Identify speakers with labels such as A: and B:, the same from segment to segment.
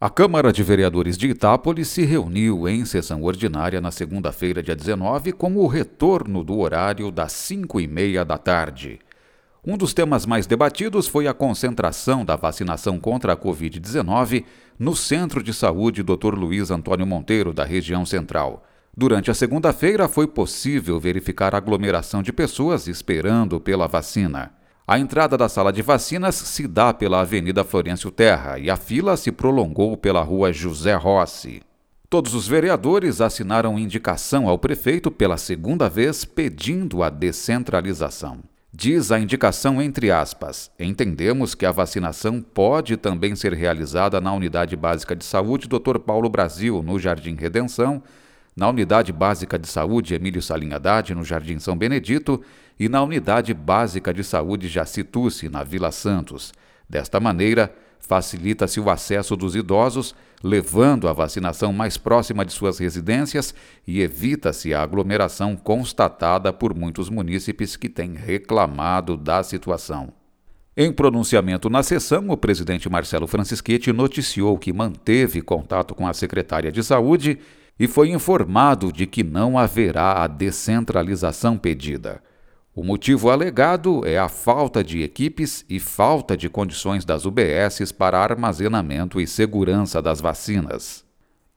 A: A Câmara de Vereadores de Itápolis se reuniu em sessão ordinária na segunda-feira, dia 19, com o retorno do horário das 5 e meia da tarde. Um dos temas mais debatidos foi a concentração da vacinação contra a Covid-19 no Centro de Saúde Dr. Luiz Antônio Monteiro, da região central. Durante a segunda-feira, foi possível verificar aglomeração de pessoas esperando pela vacina. A entrada da sala de vacinas se dá pela Avenida Florencio Terra e a fila se prolongou pela Rua José Rossi. Todos os vereadores assinaram indicação ao prefeito pela segunda vez pedindo a descentralização. Diz a indicação entre aspas: entendemos que a vacinação pode também ser realizada na Unidade Básica de Saúde Dr. Paulo Brasil, no Jardim Redenção, na Unidade Básica de Saúde Emílio Salim no Jardim São Benedito, e na Unidade Básica de Saúde Jacituce, na Vila Santos. Desta maneira, facilita-se o acesso dos idosos, levando a vacinação mais próxima de suas residências e evita-se a aglomeração constatada por muitos munícipes que têm reclamado da situação. Em pronunciamento na sessão, o presidente Marcelo Francischetti noticiou que manteve contato com a secretária de Saúde e foi informado de que não haverá a descentralização pedida. O motivo alegado é a falta de equipes e falta de condições das UBSs para armazenamento e segurança das vacinas.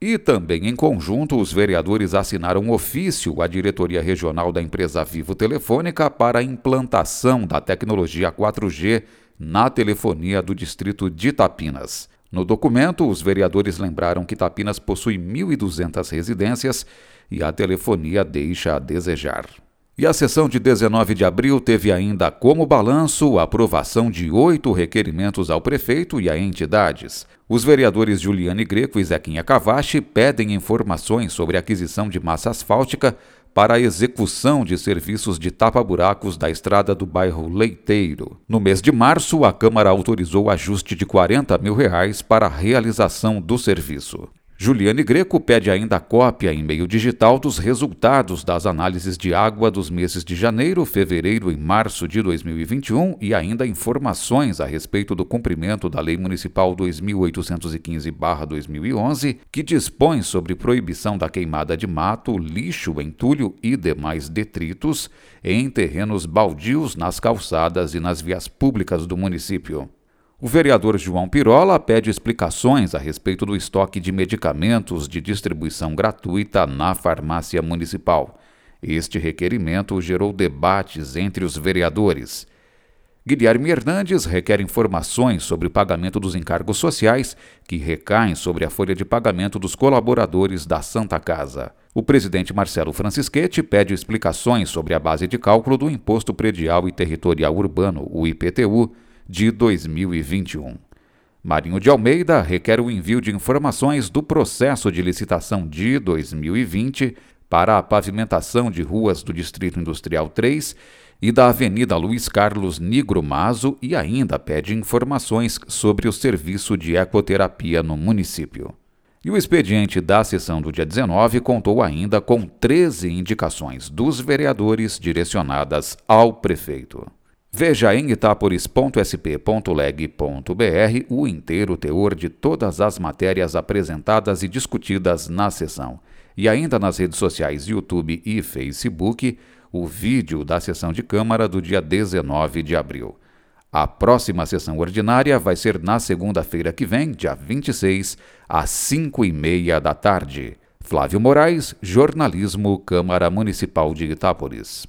A: E também em conjunto, os vereadores assinaram um ofício à diretoria regional da empresa Vivo Telefônica para a implantação da tecnologia 4G na telefonia do distrito de Tapinas. No documento, os vereadores lembraram que Tapinas possui 1.200 residências e a telefonia deixa a desejar. E a sessão de 19 de abril teve ainda como balanço a aprovação de oito requerimentos ao prefeito e a entidades. Os vereadores Juliane Greco e Zequinha Cavache pedem informações sobre a aquisição de massa asfáltica para a execução de serviços de tapa-buracos da estrada do bairro Leiteiro. No mês de março, a Câmara autorizou o ajuste de 40 mil reais para a realização do serviço. Juliane Greco pede ainda cópia em meio digital dos resultados das análises de água dos meses de janeiro, fevereiro e março de 2021 e ainda informações a respeito do cumprimento da Lei Municipal 2815-2011, que dispõe sobre proibição da queimada de mato, lixo, entulho e demais detritos em terrenos baldios nas calçadas e nas vias públicas do município. O vereador João Pirola pede explicações a respeito do estoque de medicamentos de distribuição gratuita na farmácia municipal. Este requerimento gerou debates entre os vereadores. Guilherme Hernandes requer informações sobre o pagamento dos encargos sociais que recaem sobre a folha de pagamento dos colaboradores da Santa Casa. O presidente Marcelo Francischetti pede explicações sobre a base de cálculo do Imposto Predial e Territorial Urbano, o IPTU, de 2021. Marinho de Almeida requer o envio de informações do processo de licitação de 2020 para a pavimentação de ruas do Distrito Industrial 3 e da Avenida Luiz Carlos Nigro Mazo e ainda pede informações sobre o serviço de ecoterapia no município. E o expediente da sessão do dia 19 contou ainda com 13 indicações dos vereadores direcionadas ao prefeito. Veja em itaporis.sp.leg.br o inteiro teor de todas as matérias apresentadas e discutidas na sessão. E ainda nas redes sociais YouTube e Facebook, o vídeo da sessão de Câmara do dia 19 de abril. A próxima sessão ordinária vai ser na segunda-feira que vem, dia 26, às 5 e meia da tarde. Flávio Moraes, Jornalismo, Câmara Municipal de Itápolis.